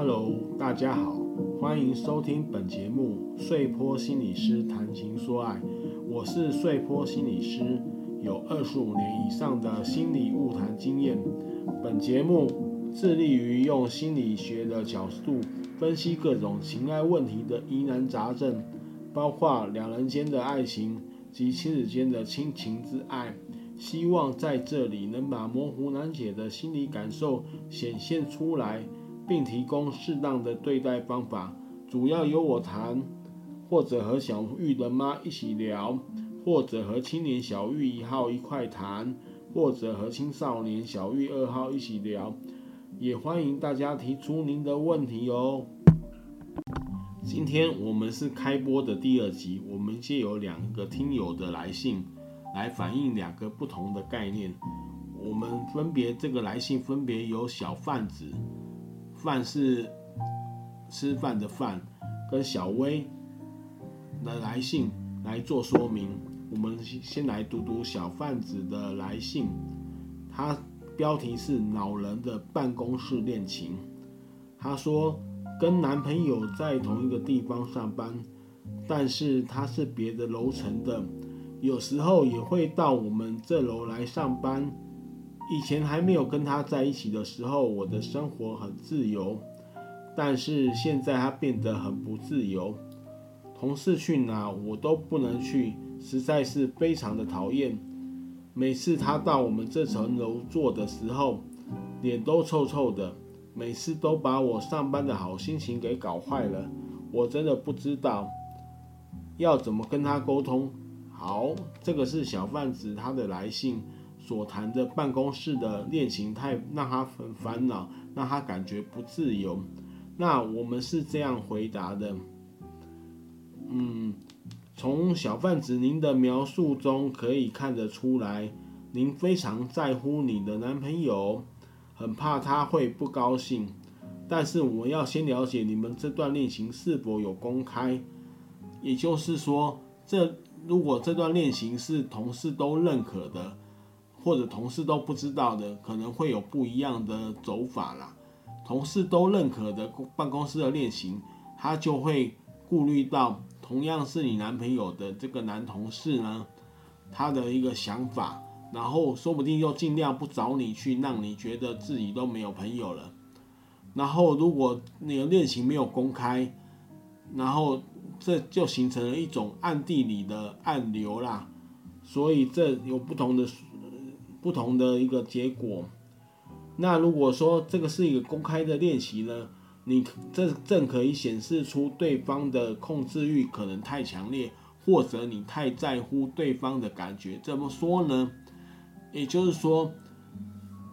Hello，大家好，欢迎收听本节目《碎坡心理师谈情说爱》，我是碎坡心理师，有二十五年以上的心理晤谈经验。本节目致力于用心理学的角度分析各种情爱问题的疑难杂症，包括两人间的爱情及亲子间的亲情之爱。希望在这里能把模糊难解的心理感受显现出来，并提供适当的对待方法。主要由我谈，或者和小玉的妈一起聊，或者和青年小玉一号一块谈，或者和青少年小玉二号一起聊。也欢迎大家提出您的问题哦。今天我们是开播的第二集，我们借由两个听友的来信。来反映两个不同的概念，我们分别这个来信分别由小贩子，饭是吃饭的饭，跟小薇的来信来做说明。我们先来读读小贩子的来信，他标题是“恼人的办公室恋情”。他说跟男朋友在同一个地方上班，但是他是别的楼层的。有时候也会到我们这楼来上班。以前还没有跟他在一起的时候，我的生活很自由，但是现在他变得很不自由。同事去哪我都不能去，实在是非常的讨厌。每次他到我们这层楼坐的时候，脸都臭臭的，每次都把我上班的好心情给搞坏了。我真的不知道要怎么跟他沟通。好，这个是小贩子他的来信所谈的办公室的恋情，太让他很烦恼，让他感觉不自由。那我们是这样回答的，嗯，从小贩子您的描述中可以看得出来，您非常在乎你的男朋友，很怕他会不高兴。但是我要先了解你们这段恋情是否有公开，也就是说这。如果这段恋情是同事都认可的，或者同事都不知道的，可能会有不一样的走法啦。同事都认可的办公室的恋情，他就会顾虑到同样是你男朋友的这个男同事呢，他的一个想法，然后说不定又尽量不找你去，让你觉得自己都没有朋友了。然后如果你的恋情没有公开，然后。这就形成了一种暗地里的暗流啦，所以这有不同的不同的一个结果。那如果说这个是一个公开的练习呢，你这正可以显示出对方的控制欲可能太强烈，或者你太在乎对方的感觉。怎么说呢？也就是说，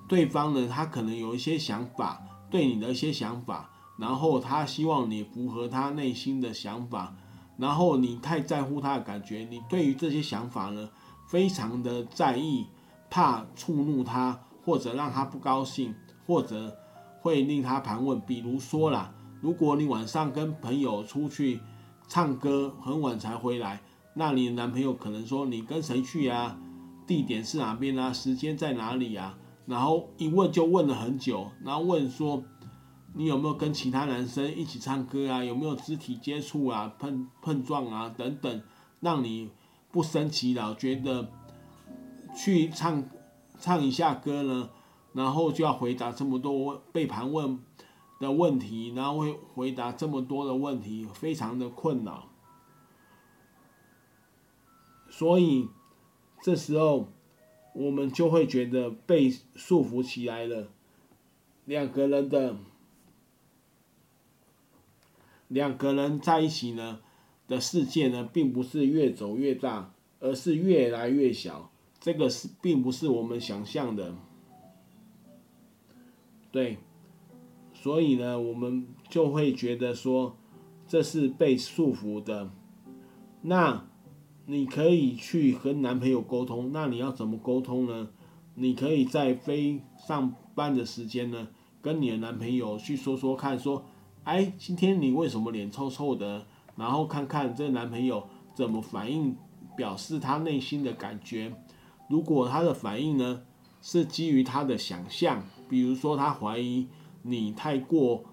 对方呢，他可能有一些想法，对你的一些想法。然后他希望你符合他内心的想法，然后你太在乎他的感觉，你对于这些想法呢，非常的在意，怕触怒他，或者让他不高兴，或者会令他盘问。比如说啦，如果你晚上跟朋友出去唱歌，很晚才回来，那你的男朋友可能说，你跟谁去啊？地点是哪边啊？时间在哪里啊？然后一问就问了很久，然后问说。你有没有跟其他男生一起唱歌啊？有没有肢体接触啊？碰碰撞啊？等等，让你不生气了，觉得去唱唱一下歌呢，然后就要回答这么多被盘问的问题，然后会回答这么多的问题，非常的困扰。所以这时候我们就会觉得被束缚起来了，两个人的。两个人在一起呢的世界呢，并不是越走越大，而是越来越小。这个是并不是我们想象的，对。所以呢，我们就会觉得说，这是被束缚的。那你可以去和男朋友沟通，那你要怎么沟通呢？你可以在非上班的时间呢，跟你的男朋友去说说看，说。哎，今天你为什么脸臭臭的？然后看看这个男朋友怎么反应，表示他内心的感觉。如果他的反应呢，是基于他的想象，比如说他怀疑你太过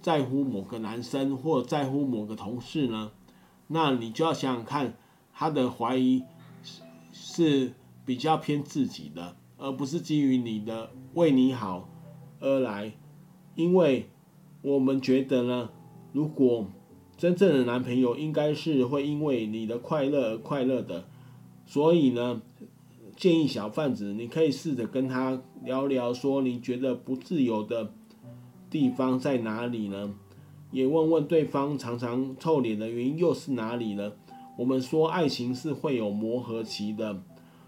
在乎某个男生或在乎某个同事呢？那你就要想想看，他的怀疑是比较偏自己的，而不是基于你的为你好而来。因为我们觉得呢，如果真正的男朋友应该是会因为你的快乐而快乐的，所以呢，建议小贩子你可以试着跟他聊聊，说你觉得不自由的地方在哪里呢？也问问对方常常臭脸的原因又是哪里呢？我们说爱情是会有磨合期的，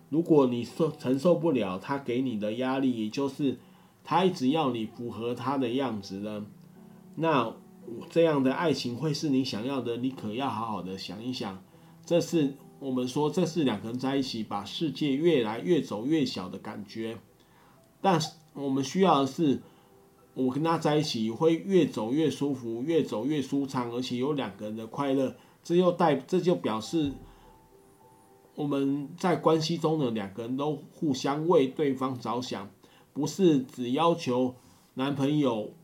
如果你受承受不了他给你的压力，也就是他一直要你符合他的样子呢，那这样的爱情会是你想要的？你可要好好的想一想。这是我们说，这是两个人在一起把世界越来越走越小的感觉，但是我们需要的是。我跟他在一起会越走越舒服，越走越舒畅，而且有两个人的快乐，这又带这就表示我们在关系中的两个人都互相为对方着想，不是只要求男朋友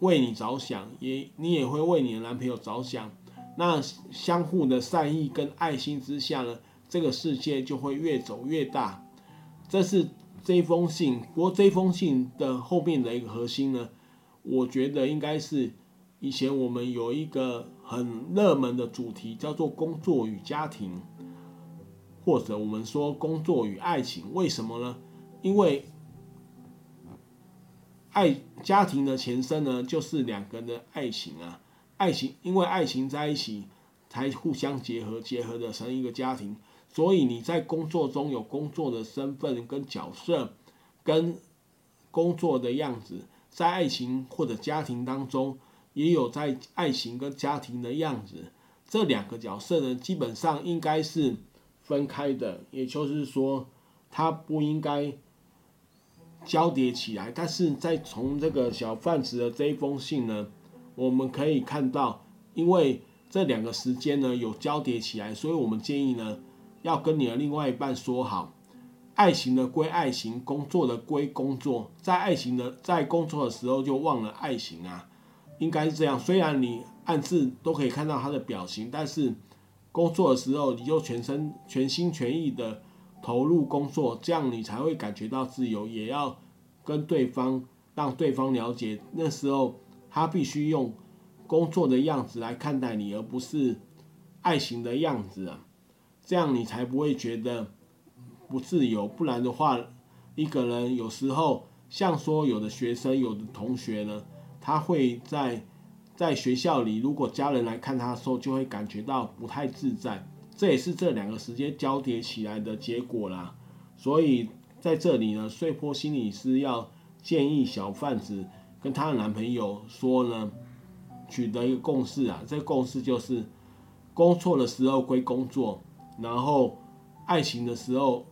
为你着想，也你也会为你的男朋友着想，那相互的善意跟爱心之下呢，这个世界就会越走越大，这是。这封信，不过这封信的后面的一个核心呢，我觉得应该是以前我们有一个很热门的主题，叫做工作与家庭，或者我们说工作与爱情。为什么呢？因为爱家庭的前身呢，就是两个人的爱情啊，爱情因为爱情在一起，才互相结合，结合的成一个家庭。所以你在工作中有工作的身份跟角色，跟工作的样子，在爱情或者家庭当中也有在爱情跟家庭的样子。这两个角色呢，基本上应该是分开的，也就是说，它不应该交叠起来。但是在从这个小贩子的这一封信呢，我们可以看到，因为这两个时间呢有交叠起来，所以我们建议呢。要跟你的另外一半说好，爱情的归爱情，工作的归工作。在爱情的在工作的时候就忘了爱情啊，应该是这样。虽然你暗自都可以看到他的表情，但是工作的时候你就全身全心全意的投入工作，这样你才会感觉到自由。也要跟对方让对方了解，那时候他必须用工作的样子来看待你，而不是爱情的样子啊。这样你才不会觉得不自由，不然的话，一个人有时候像说有的学生、有的同学呢，他会在在学校里，如果家人来看他的时候，就会感觉到不太自在。这也是这两个时间交叠起来的结果啦。所以在这里呢，穗波心理师要建议小贩子跟她的男朋友说呢，取得一个共识啊，这个共识就是工作的时候归工作。然后，爱情的时候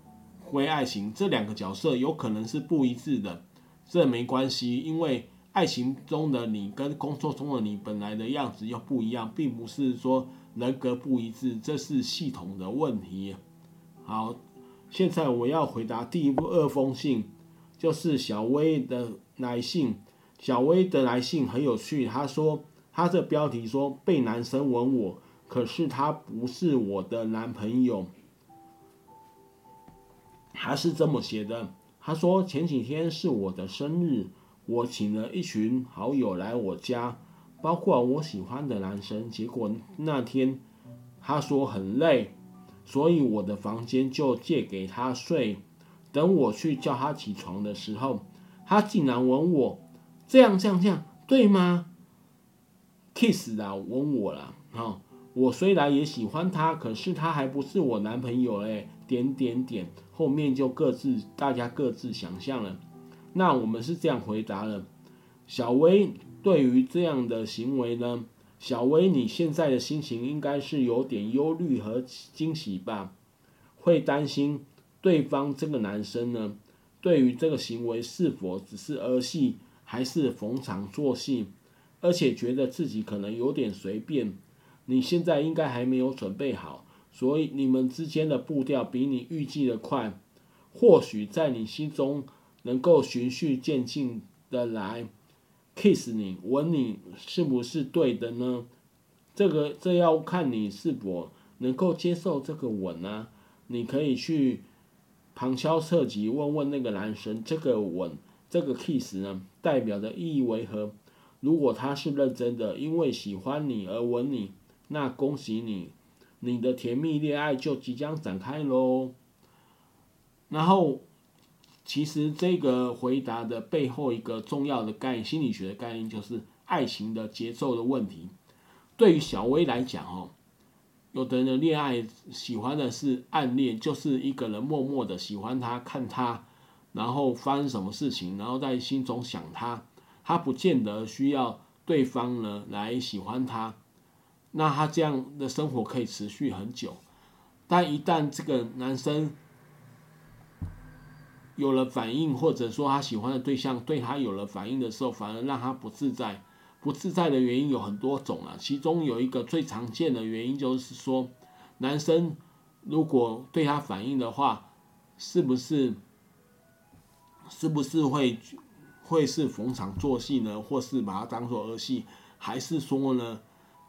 归爱情，这两个角色有可能是不一致的，这没关系，因为爱情中的你跟工作中的你本来的样子又不一样，并不是说人格不一致，这是系统的问题。好，现在我要回答第一部二封信，就是小薇的来信。小薇的来信很有趣，她说她这标题说被男生吻我。可是他不是我的男朋友，他是这么写的。他说前几天是我的生日，我请了一群好友来我家，包括我喜欢的男生。结果那天他说很累，所以我的房间就借给他睡。等我去叫他起床的时候，他竟然吻我，这样这样这样，对吗？Kiss 啦，吻我啦，哈。我虽然也喜欢他，可是他还不是我男朋友哎，点点点，后面就各自大家各自想象了。那我们是这样回答了。小薇对于这样的行为呢，小薇你现在的心情应该是有点忧虑和惊喜吧？会担心对方这个男生呢，对于这个行为是否只是儿戏，还是逢场作戏，而且觉得自己可能有点随便。你现在应该还没有准备好，所以你们之间的步调比你预计的快。或许在你心中能够循序渐进的来，kiss 你吻你是不是对的呢？这个这要看你是否能够接受这个吻啊。你可以去旁敲侧击问问那个男生，这个吻这个 kiss 呢，代表的意义为何？如果他是认真的，因为喜欢你而吻你，那恭喜你，你的甜蜜恋爱就即将展开喽。然后，其实这个回答的背后一个重要的概念，心理学的概念就是爱情的节奏的问题。对于小薇来讲，哦，有的人恋爱喜欢的是暗恋，就是一个人默默的喜欢他，看他，然后发生什么事情，然后在心中想他，他不见得需要对方呢来喜欢他，那他这样的生活可以持续很久。但一旦这个男生，有了反应，或者说他喜欢的对象对他有了反应的时候，反而让他不自在。不自在的原因有很多种啊，其中有一个最常见的原因就是说，男生如果对他反应的话，是不是是不是会会是逢场作戏呢？或是把它当做儿戏，还是说呢，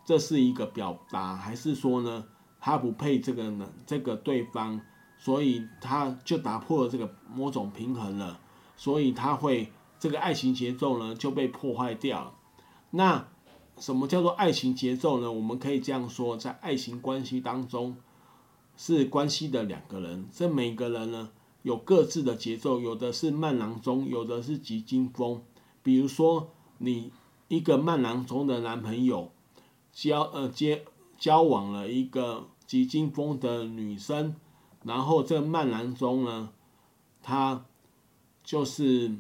这是一个表达，还是说呢，他不配这个呢？这个对方？所以他就打破了这个某种平衡了，所以他会这个爱情节奏呢就被破坏掉了。那什么叫做爱情节奏呢？我们可以这样说，在爱情关系当中，是关系的两个人，这每个人呢有各自的节奏，有的是慢郎中，有的是急惊风。比如说，你一个慢郎中的男朋友交呃接交往了一个急惊风的女生。然后这慢郎中呢，他就是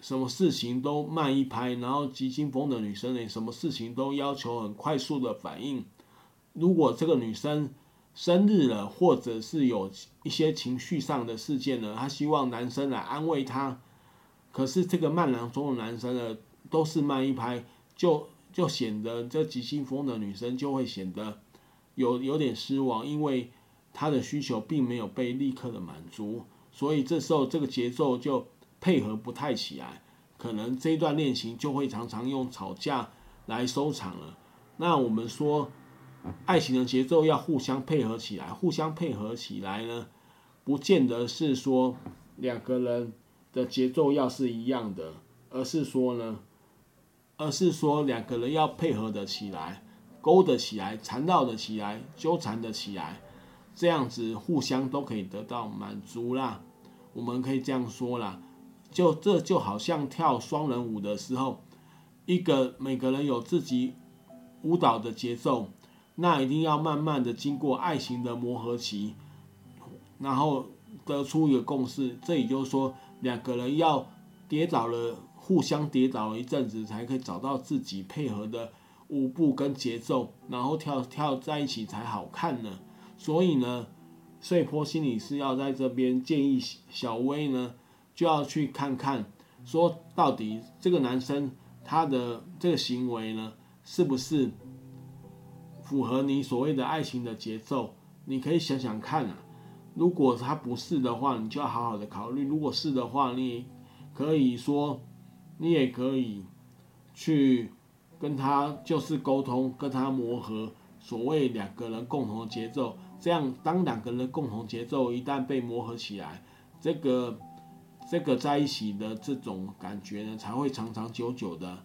什么事情都慢一拍，然后急惊风的女生呢，什么事情都要求很快速的反应。如果这个女生生日了，或者是有一些情绪上的事件呢，她希望男生来安慰她。可是这个慢郎中的男生呢，都是慢一拍，就就显得这急性风的女生就会显得有有点失望，因为。他的需求并没有被立刻的满足，所以这时候这个节奏就配合不太起来，可能这一段恋情就会常常用吵架来收场了。那我们说，爱情的节奏要互相配合起来，互相配合起来呢，不见得是说两个人的节奏要是一样的，而是说呢，而是说两个人要配合的起来，勾得起来，缠绕得起来，纠缠得起来。这样子互相都可以得到满足啦，我们可以这样说啦，就这就好像跳双人舞的时候，一个每个人有自己舞蹈的节奏，那一定要慢慢的经过爱情的磨合期，然后得出一个共识。这也就是说，两个人要跌倒了，互相跌倒了一阵子，才可以找到自己配合的舞步跟节奏，然后跳跳在一起才好看呢。所以呢，穗波心理师要在这边建议小薇呢，就要去看看，说到底这个男生他的这个行为呢，是不是符合你所谓的爱情的节奏？你可以想想看啊，如果他不是的话，你就要好好的考虑；如果是的话，你可以说，你也可以去跟他就是沟通，跟他磨合，所谓两个人共同的节奏。这样，当两个人共同节奏一旦被磨合起来，这个这个在一起的这种感觉呢，才会长长久久的。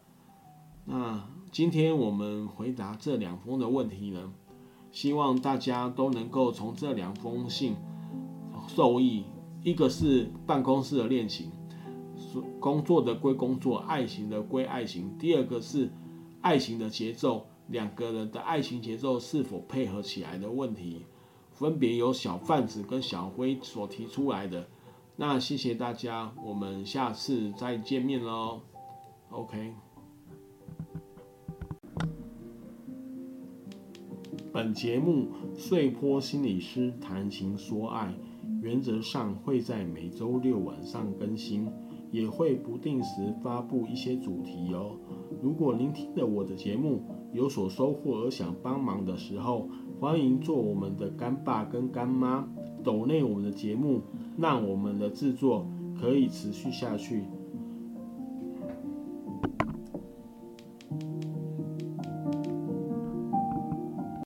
那今天我们回答这两封的问题呢，希望大家都能够从这两封信受益。一个是办公室的恋情，工作的归工作，爱情的归爱情。第二个是爱情的节奏，两个人的爱情节奏是否配合起来的问题。分别由小贩子跟小辉所提出来的，那谢谢大家，我们下次再见面喽。OK。本节目碎坡心理师谈情说爱，原则上会在每周六晚上更新，也会不定时发布一些主题哦。如果您听了我的节目有所收获而想帮忙的时候，欢迎做我们的干爸跟干妈，抖内我们的节目，让我们的制作可以持续下去。